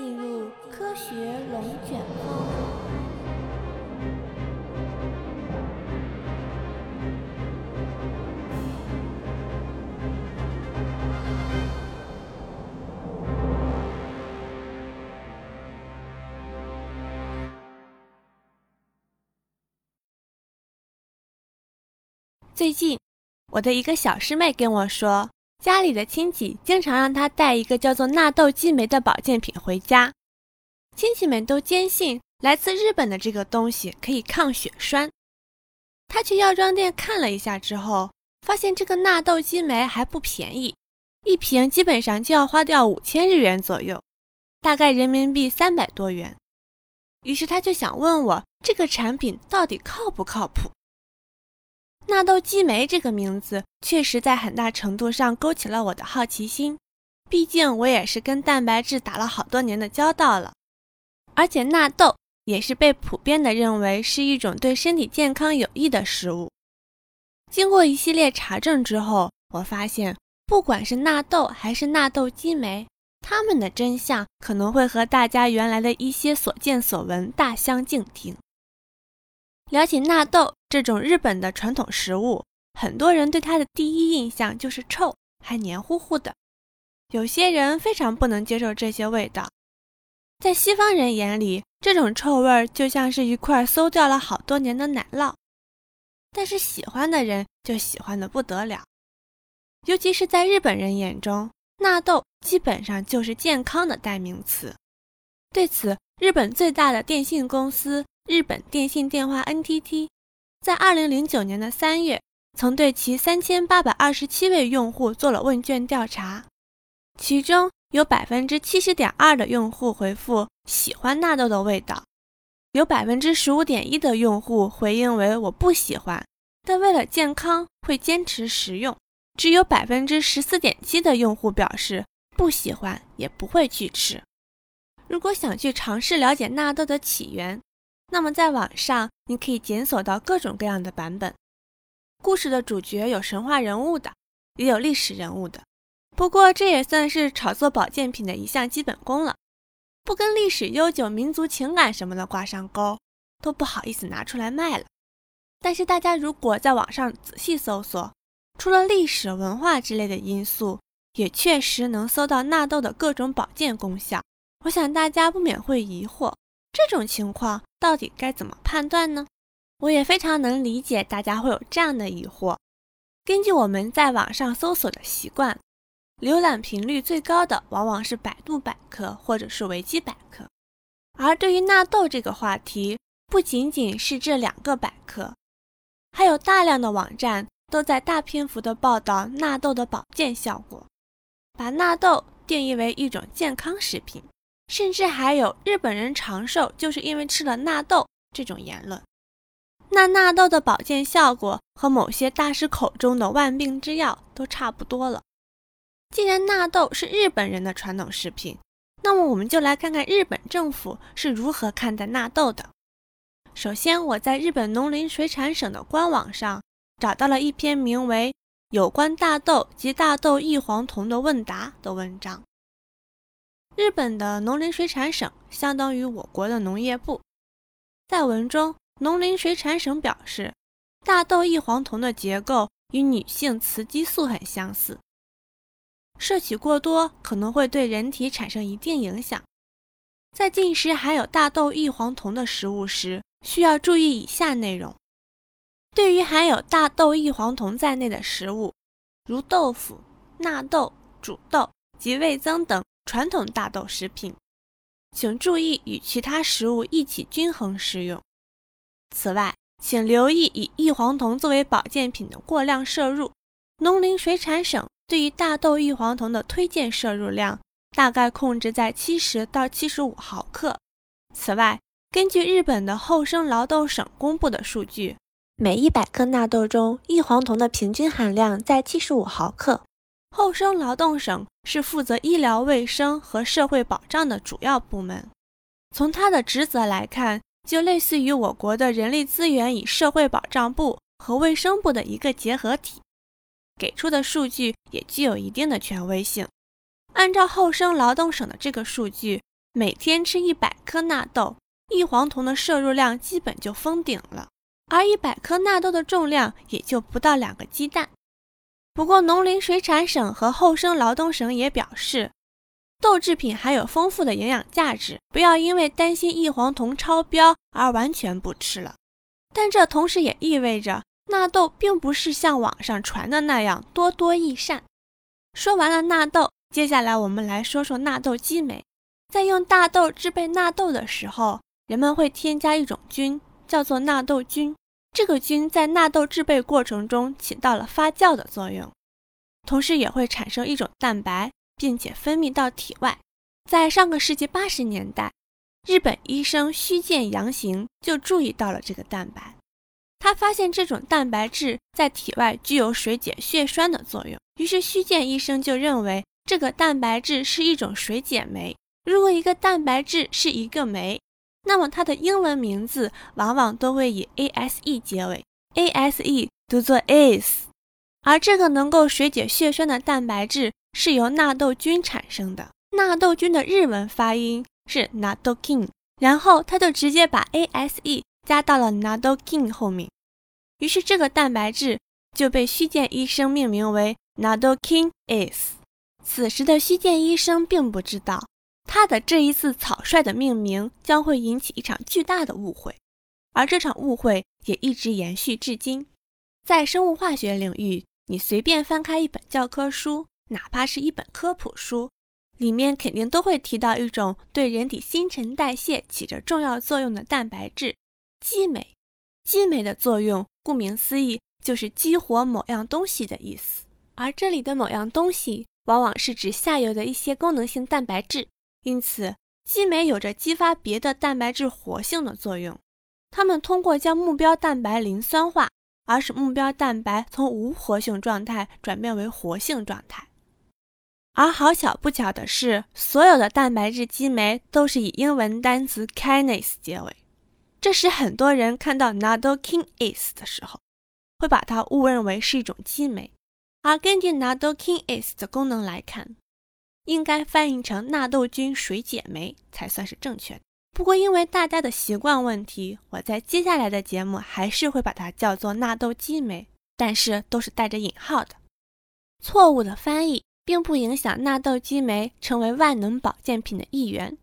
进入科学龙卷风。最近，我的一个小师妹跟我说。家里的亲戚经常让他带一个叫做纳豆激酶的保健品回家，亲戚们都坚信来自日本的这个东西可以抗血栓。他去药妆店看了一下之后，发现这个纳豆激酶还不便宜，一瓶基本上就要花掉五千日元左右，大概人民币三百多元。于是他就想问我这个产品到底靠不靠谱。纳豆激酶这个名字确实在很大程度上勾起了我的好奇心，毕竟我也是跟蛋白质打了好多年的交道了，而且纳豆也是被普遍的认为是一种对身体健康有益的食物。经过一系列查证之后，我发现不管是纳豆还是纳豆激酶，它们的真相可能会和大家原来的一些所见所闻大相径庭。聊起纳豆这种日本的传统食物，很多人对它的第一印象就是臭，还黏糊糊的。有些人非常不能接受这些味道，在西方人眼里，这种臭味就像是一块馊掉了好多年的奶酪。但是喜欢的人就喜欢的不得了，尤其是在日本人眼中，纳豆基本上就是健康的代名词。对此，日本最大的电信公司。日本电信电话 NTT 在二零零九年的三月，曾对其三千八百二十七位用户做了问卷调查，其中有百分之七十点二的用户回复喜欢纳豆的味道，有百分之十五点一的用户回应为我不喜欢，但为了健康会坚持食用，只有百分之十四点七的用户表示不喜欢也不会去吃。如果想去尝试了解纳豆的起源，那么，在网上你可以检索到各种各样的版本。故事的主角有神话人物的，也有历史人物的。不过，这也算是炒作保健品的一项基本功了。不跟历史悠久、民族情感什么的挂上钩，都不好意思拿出来卖了。但是，大家如果在网上仔细搜索，除了历史文化之类的因素，也确实能搜到纳豆的各种保健功效。我想大家不免会疑惑。这种情况到底该怎么判断呢？我也非常能理解大家会有这样的疑惑。根据我们在网上搜索的习惯，浏览频率最高的往往是百度百科或者是维基百科。而对于纳豆这个话题，不仅仅是这两个百科，还有大量的网站都在大篇幅的报道纳豆的保健效果，把纳豆定义为一种健康食品。甚至还有日本人长寿就是因为吃了纳豆这种言论。那纳豆的保健效果和某些大师口中的万病之药都差不多了。既然纳豆是日本人的传统食品，那么我们就来看看日本政府是如何看待纳豆的。首先，我在日本农林水产省的官网上找到了一篇名为《有关大豆及大豆异黄酮的问答》的文章。日本的农林水产省相当于我国的农业部。在文中，农林水产省表示，大豆异黄酮的结构与女性雌激素很相似，摄取过多可能会对人体产生一定影响。在进食含有大豆异黄酮的食物时，需要注意以下内容：对于含有大豆异黄酮在内的食物，如豆腐、纳豆、煮豆及味增等。传统大豆食品，请注意与其他食物一起均衡食用。此外，请留意以异黄酮作为保健品的过量摄入。农林水产省对于大豆异黄酮的推荐摄入量大概控制在七十到七十五毫克。此外，根据日本的厚生劳动省公布的数据，每一百克纳豆中异黄酮的平均含量在七十五毫克。厚生劳动省是负责医疗卫生和社会保障的主要部门，从它的职责来看，就类似于我国的人力资源与社会保障部和卫生部的一个结合体，给出的数据也具有一定的权威性。按照厚生劳动省的这个数据，每天吃一百颗纳豆，异黄酮的摄入量基本就封顶了，而一百颗纳豆的重量也就不到两个鸡蛋。不过，农林水产省和厚生劳动省也表示，豆制品含有丰富的营养价值，不要因为担心异黄酮超标而完全不吃了。但这同时也意味着，纳豆并不是像网上传的那样多多益善。说完了纳豆，接下来我们来说说纳豆激酶。在用大豆制备纳豆的时候，人们会添加一种菌，叫做纳豆菌。这个菌在纳豆制备过程中起到了发酵的作用，同时也会产生一种蛋白，并且分泌到体外。在上个世纪八十年代，日本医生须见洋行就注意到了这个蛋白，他发现这种蛋白质在体外具有水解血栓的作用，于是须见医生就认为这个蛋白质是一种水解酶。如果一个蛋白质是一个酶，那么它的英文名字往往都会以 ase 结尾，ase 读作 is，而这个能够水解血栓的蛋白质是由纳豆菌产生的。纳豆菌的日文发音是 nadokin，然后他就直接把 ase 加到了 nadokin 后面，于是这个蛋白质就被虚见医生命名为 nadokin is。此时的虚见医生并不知道。他的这一次草率的命名将会引起一场巨大的误会，而这场误会也一直延续至今。在生物化学领域，你随便翻开一本教科书，哪怕是一本科普书，里面肯定都会提到一种对人体新陈代谢起着重要作用的蛋白质——激酶。激酶的作用，顾名思义，就是激活某样东西的意思。而这里的某样东西，往往是指下游的一些功能性蛋白质。因此，激酶有着激发别的蛋白质活性的作用。它们通过将目标蛋白磷酸化，而使目标蛋白从无活性状态转变为活性状态。而好巧不巧的是，所有的蛋白质激酶都是以英文单词 kinase 结尾，这使很多人看到 nadokinase 的时候，会把它误认为是一种激酶。而根据 nadokinase 的功能来看，应该翻译成纳豆菌水解酶才算是正确的。不过，因为大家的习惯问题，我在接下来的节目还是会把它叫做纳豆激酶，但是都是带着引号的。错误的翻译并不影响纳豆激酶成为万能保健品的一员。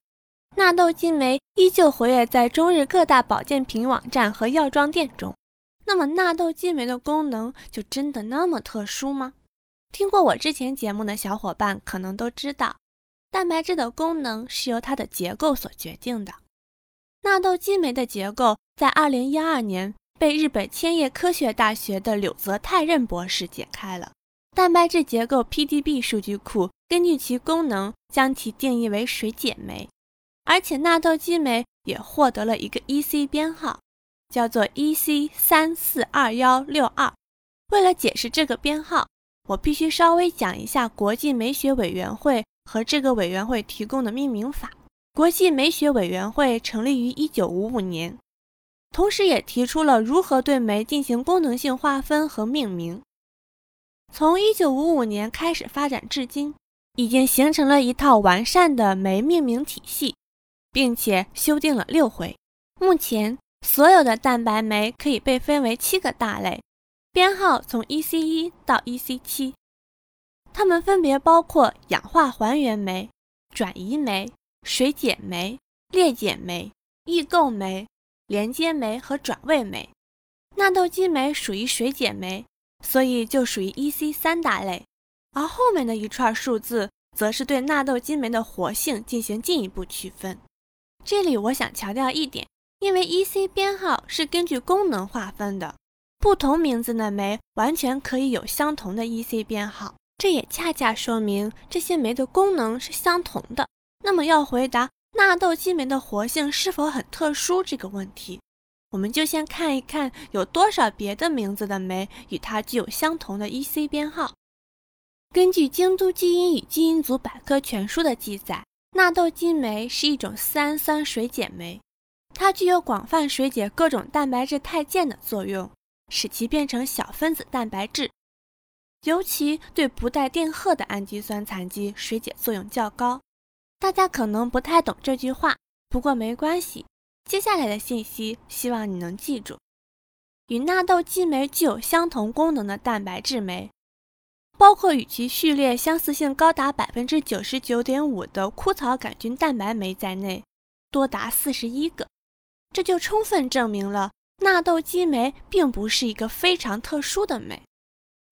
纳豆激酶依旧活跃在中日各大保健品网站和药妆店中。那么，纳豆激酶的功能就真的那么特殊吗？听过我之前节目的小伙伴可能都知道，蛋白质的功能是由它的结构所决定的。纳豆激酶的结构在2012年被日本千叶科学大学的柳泽泰任博士解开了。蛋白质结构 PDB 数据库根据其功能将其定义为水解酶，而且纳豆激酶也获得了一个 EC 编号，叫做 EC 三四二幺六二。为了解释这个编号。我必须稍微讲一下国际酶学委员会和这个委员会提供的命名法。国际酶学委员会成立于1955年，同时也提出了如何对酶进行功能性划分和命名。从1955年开始发展至今，已经形成了一套完善的酶命名体系，并且修订了六回。目前，所有的蛋白酶可以被分为七个大类。编号从 EC 一到 EC 七，它们分别包括氧化还原酶、转移酶、水解酶、裂解酶、异构酶、连接酶和转位酶。纳豆激酶属于水解酶，所以就属于 EC 三大类。而后面的一串数字，则是对纳豆激酶的活性进行进一步区分。这里我想强调一点，因为 EC 编号是根据功能划分的。不同名字的酶完全可以有相同的 EC 编号，这也恰恰说明这些酶的功能是相同的。那么，要回答纳豆激酶的活性是否很特殊这个问题，我们就先看一看有多少别的名字的酶与它具有相同的 EC 编号。根据《京都基因与基因组百科全书》的记载，纳豆激酶是一种丝氨酸水解酶，它具有广泛水解各种蛋白质肽键的作用。使其变成小分子蛋白质，尤其对不带电荷的氨基酸残基水解作用较高。大家可能不太懂这句话，不过没关系。接下来的信息希望你能记住：与纳豆激酶具有相同功能的蛋白质酶，包括与其序列相似性高达百分之九十九点五的枯草杆菌蛋白酶在内，多达四十一个。这就充分证明了纳豆激酶并不是一个非常特殊的酶，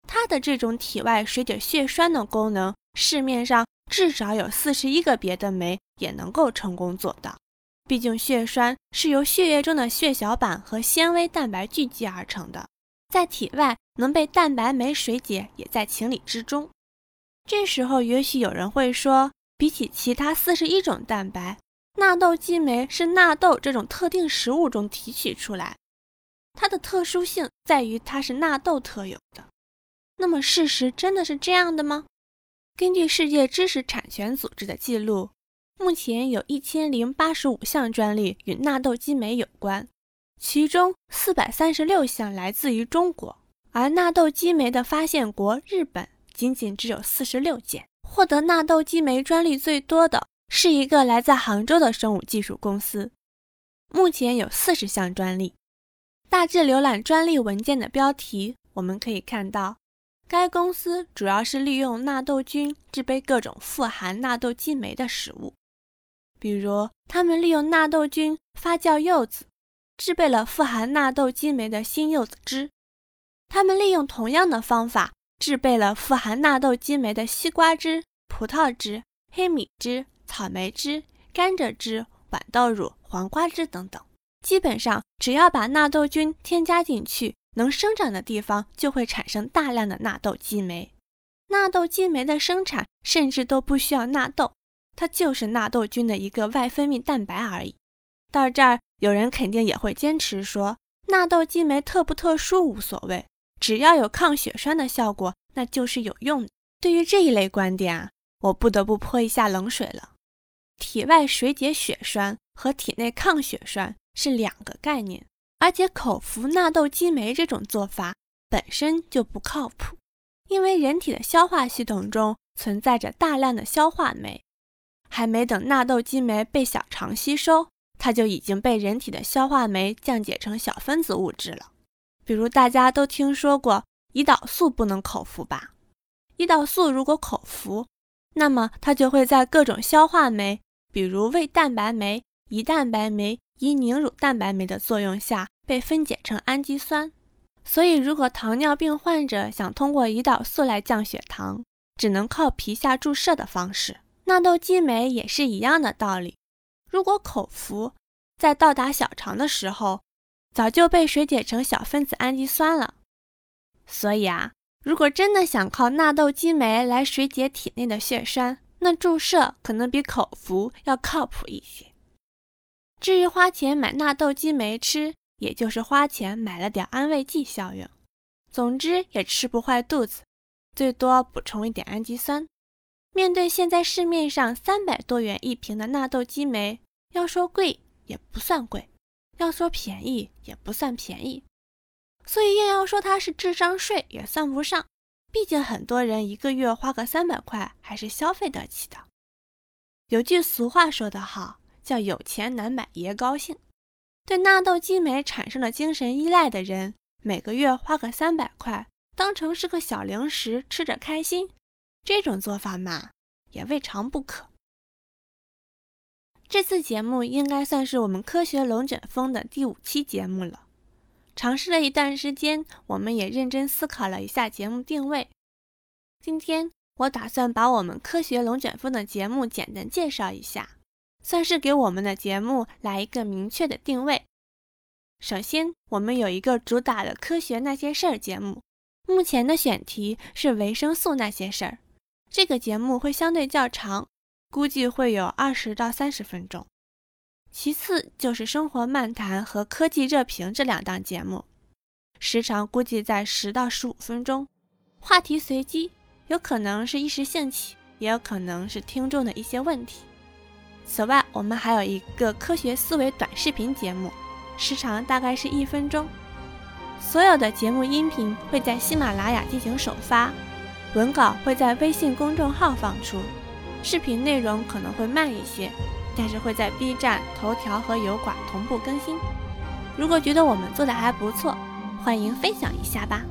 它的这种体外水解血栓的功能，市面上。至少有四十一个别的酶也能够成功做到。毕竟血栓是由血液中的血小板和纤维蛋白聚集而成的，在体外能被蛋白酶水解也在情理之中。这时候也许有人会说，比起其他四十一种蛋白，纳豆激酶是纳豆这种特定食物中提取出来，它的特殊性在于它是纳豆特有的。那么事实真的是这样的吗？根据世界知识产权组织的记录，目前有一千零八十五项专利与纳豆激酶有关，其中四百三十六项来自于中国，而纳豆激酶的发现国日本仅仅只有四十六件。获得纳豆激酶专利最多的是一个来自杭州的生物技术公司，目前有四十项专利。大致浏览专利文件的标题，我们可以看到。该公司主要是利用纳豆菌制备各种富含纳豆激酶的食物，比如，他们利用纳豆菌发酵柚子，制备了富含纳豆激酶的新柚子汁；他们利用同样的方法制备了富含纳豆激酶的西瓜汁、葡萄汁、黑米汁、草莓汁、甘蔗汁、豌豆乳、黄瓜汁等等。基本上，只要把纳豆菌添加进去。能生长的地方就会产生大量的纳豆激酶，纳豆激酶的生产甚至都不需要纳豆，它就是纳豆菌的一个外分泌蛋白而已。到这儿，有人肯定也会坚持说，纳豆激酶特不特殊无所谓，只要有抗血栓的效果，那就是有用的。对于这一类观点啊，我不得不泼一下冷水了。体外水解血栓和体内抗血栓是两个概念。而且口服纳豆激酶这种做法本身就不靠谱，因为人体的消化系统中存在着大量的消化酶，还没等纳豆激酶被小肠吸收，它就已经被人体的消化酶降解成小分子物质了。比如大家都听说过胰岛素不能口服吧？胰岛素如果口服，那么它就会在各种消化酶，比如胃蛋白酶、胰蛋白酶。以凝乳蛋白酶的作用下被分解成氨基酸，所以如果糖尿病患者想通过胰岛素来降血糖，只能靠皮下注射的方式。纳豆激酶也是一样的道理，如果口服，在到达小肠的时候，早就被水解成小分子氨基酸了。所以啊，如果真的想靠纳豆激酶来水解体内的血栓，那注射可能比口服要靠谱一些。至于花钱买纳豆激酶吃，也就是花钱买了点安慰剂效应。总之也吃不坏肚子，最多补充一点氨基酸。面对现在市面上三百多元一瓶的纳豆激酶，要说贵也不算贵，要说便宜也不算便宜。所以硬要说它是智商税也算不上，毕竟很多人一个月花个三百块还是消费得起的。有句俗话说得好。叫有钱难买爷高兴。对纳豆激酶产生了精神依赖的人，每个月花个三百块，当成是个小零食吃着开心，这种做法嘛，也未尝不可。这次节目应该算是我们科学龙卷风的第五期节目了。尝试了一段时间，我们也认真思考了一下节目定位。今天我打算把我们科学龙卷风的节目简单介绍一下。算是给我们的节目来一个明确的定位。首先，我们有一个主打的科学那些事儿节目，目前的选题是维生素那些事儿。这个节目会相对较长，估计会有二十到三十分钟。其次就是生活漫谈和科技热评这两档节目，时长估计在十到十五分钟，话题随机，有可能是一时兴起，也有可能是听众的一些问题。此外，我们还有一个科学思维短视频节目，时长大概是一分钟。所有的节目音频会在喜马拉雅进行首发，文稿会在微信公众号放出。视频内容可能会慢一些，但是会在 B 站、头条和油管同步更新。如果觉得我们做的还不错，欢迎分享一下吧。